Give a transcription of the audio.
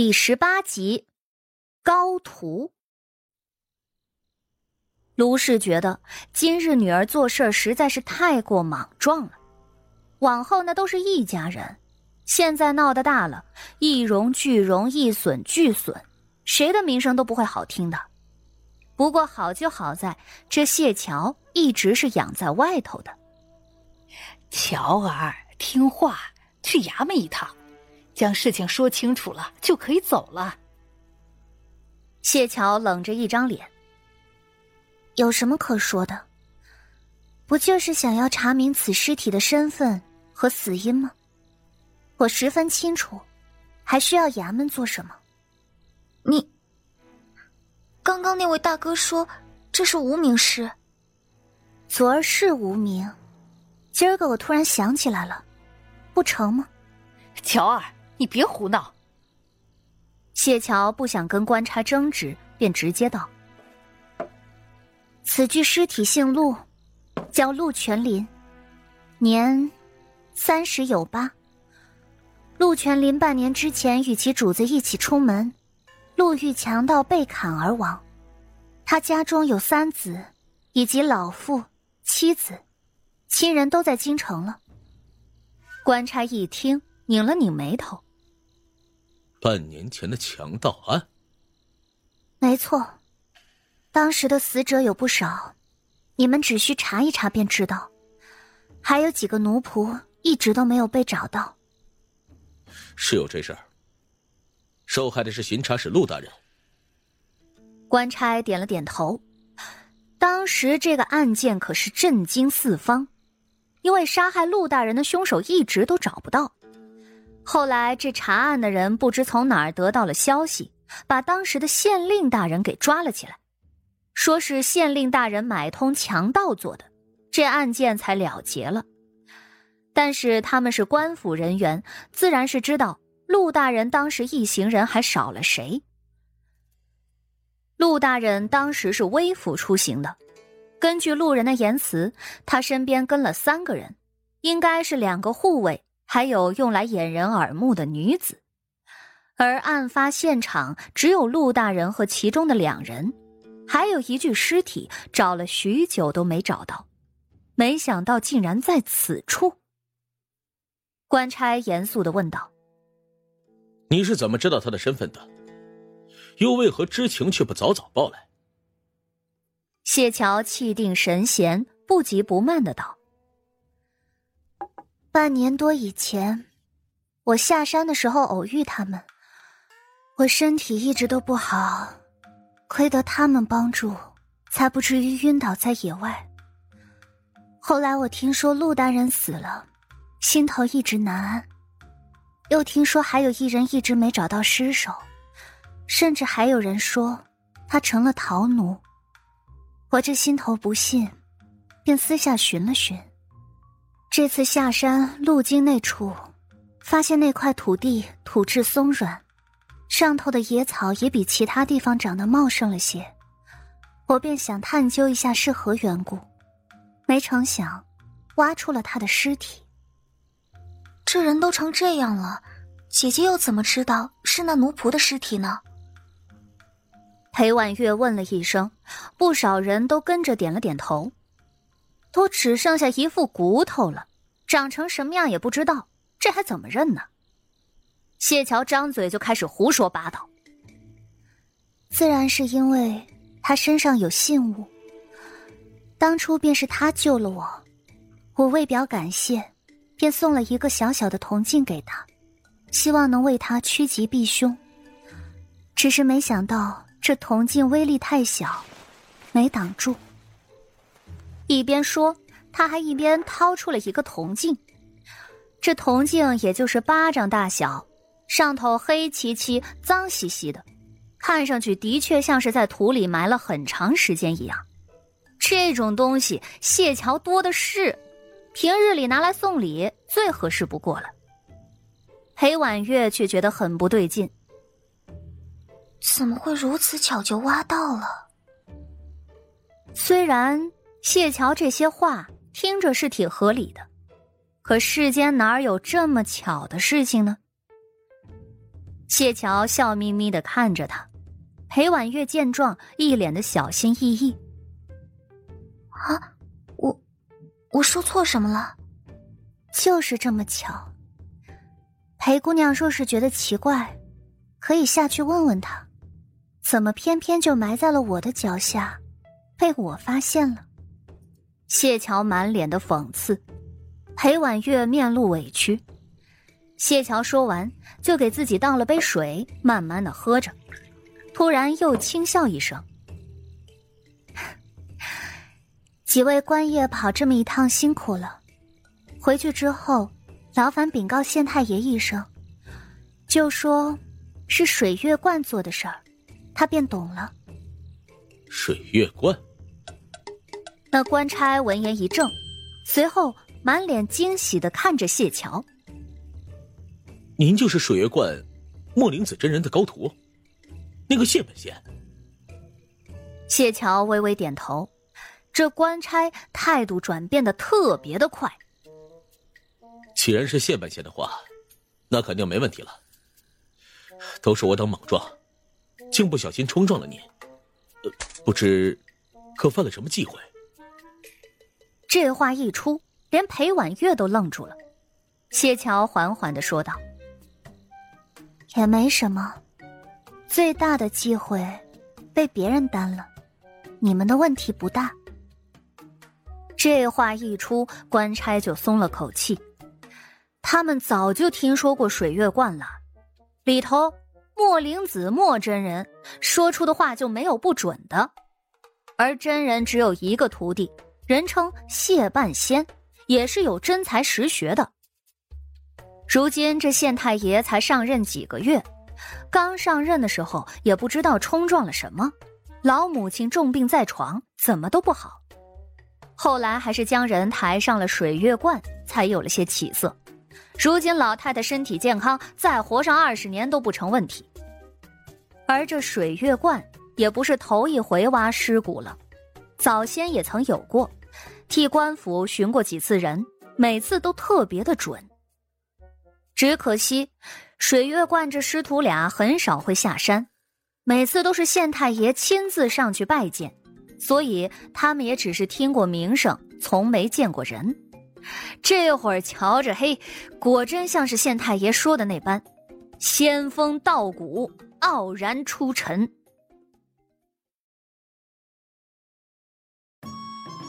第十八集，高徒。卢氏觉得今日女儿做事实在是太过莽撞了，往后那都是一家人，现在闹得大了，一荣俱荣，一损俱损，谁的名声都不会好听的。不过好就好在这谢桥一直是养在外头的。乔儿，听话，去衙门一趟。将事情说清楚了，就可以走了。谢桥冷着一张脸，有什么可说的？不就是想要查明此尸体的身份和死因吗？我十分清楚，还需要衙门做什么？你刚刚那位大哥说这是无名尸，昨儿是无名，今儿个我突然想起来了，不成吗？乔儿。你别胡闹！谢桥不想跟官差争执，便直接道：“此具尸体姓陆，叫陆全林，年三十有八。陆全林半年之前与其主子一起出门，路遇强盗被砍而亡。他家中有三子，以及老父、妻子，亲人都在京城了。”官差一听，拧了拧眉头。半年前的强盗案，没错，当时的死者有不少，你们只需查一查便知道。还有几个奴仆一直都没有被找到。是有这事儿。受害的是巡查使陆大人。官差点了点头。当时这个案件可是震惊四方，因为杀害陆大人的凶手一直都找不到。后来，这查案的人不知从哪儿得到了消息，把当时的县令大人给抓了起来，说是县令大人买通强盗做的，这案件才了结了。但是他们是官府人员，自然是知道陆大人当时一行人还少了谁。陆大人当时是微服出行的，根据路人的言辞，他身边跟了三个人，应该是两个护卫。还有用来掩人耳目的女子，而案发现场只有陆大人和其中的两人，还有一具尸体，找了许久都没找到，没想到竟然在此处。官差严肃的问道：“你是怎么知道他的身份的？又为何知情却不早早报来？”谢桥气定神闲，不急不慢的道。半年多以前，我下山的时候偶遇他们。我身体一直都不好，亏得他们帮助，才不至于晕倒在野外。后来我听说陆大人死了，心头一直难安。又听说还有一人一直没找到尸首，甚至还有人说他成了逃奴。我这心头不信，便私下寻了寻。这次下山路经那处，发现那块土地土质松软，上头的野草也比其他地方长得茂盛了些。我便想探究一下是何缘故，没成想，挖出了他的尸体。这人都成这样了，姐姐又怎么知道是那奴仆的尸体呢？裴婉月问了一声，不少人都跟着点了点头。都只剩下一副骨头了，长成什么样也不知道，这还怎么认呢？谢桥张嘴就开始胡说八道。自然是因为他身上有信物。当初便是他救了我，我为表感谢，便送了一个小小的铜镜给他，希望能为他趋吉避凶。只是没想到这铜镜威力太小，没挡住。一边说，他还一边掏出了一个铜镜。这铜镜也就是巴掌大小，上头黑漆漆、脏兮兮的，看上去的确像是在土里埋了很长时间一样。这种东西谢桥多的是，平日里拿来送礼最合适不过了。裴婉月却觉得很不对劲，怎么会如此巧就挖到了？虽然。谢桥这些话听着是挺合理的，可世间哪有这么巧的事情呢？谢桥笑眯眯的看着他，裴婉月见状，一脸的小心翼翼。啊，我我说错什么了？就是这么巧。裴姑娘若是觉得奇怪，可以下去问问他，怎么偏偏就埋在了我的脚下，被我发现了。谢桥满脸的讽刺，裴婉月面露委屈。谢桥说完，就给自己倒了杯水，慢慢的喝着，突然又轻笑一声：“几位官爷跑这么一趟辛苦了，回去之后，劳烦禀告县太爷一声，就说是水月观做的事儿，他便懂了。”水月观。那官差闻言一怔，随后满脸惊喜的看着谢桥。您就是水月观莫灵子真人的高徒，那个谢本仙。谢桥微微点头，这官差态度转变的特别的快。既然是谢本仙的话，那肯定没问题了。都是我等莽撞，竟不小心冲撞了您，呃，不知可犯了什么忌讳？这话一出，连裴婉月都愣住了。谢桥缓缓的说道。也没什么，最大的机会被别人担了，你们的问题不大。这话一出，官差就松了口气。他们早就听说过水月观了，里头莫灵子莫真人说出的话就没有不准的，而真人只有一个徒弟，人称谢半仙，也是有真才实学的。如今这县太爷才上任几个月，刚上任的时候也不知道冲撞了什么，老母亲重病在床，怎么都不好。后来还是将人抬上了水月观，才有了些起色。如今老太太身体健康，再活上二十年都不成问题。而这水月观也不是头一回挖尸骨了，早先也曾有过，替官府寻过几次人，每次都特别的准。只可惜，水月观这师徒俩很少会下山，每次都是县太爷亲自上去拜见，所以他们也只是听过名声，从没见过人。这会儿瞧着，嘿，果真像是县太爷说的那般，仙风道骨，傲然出尘。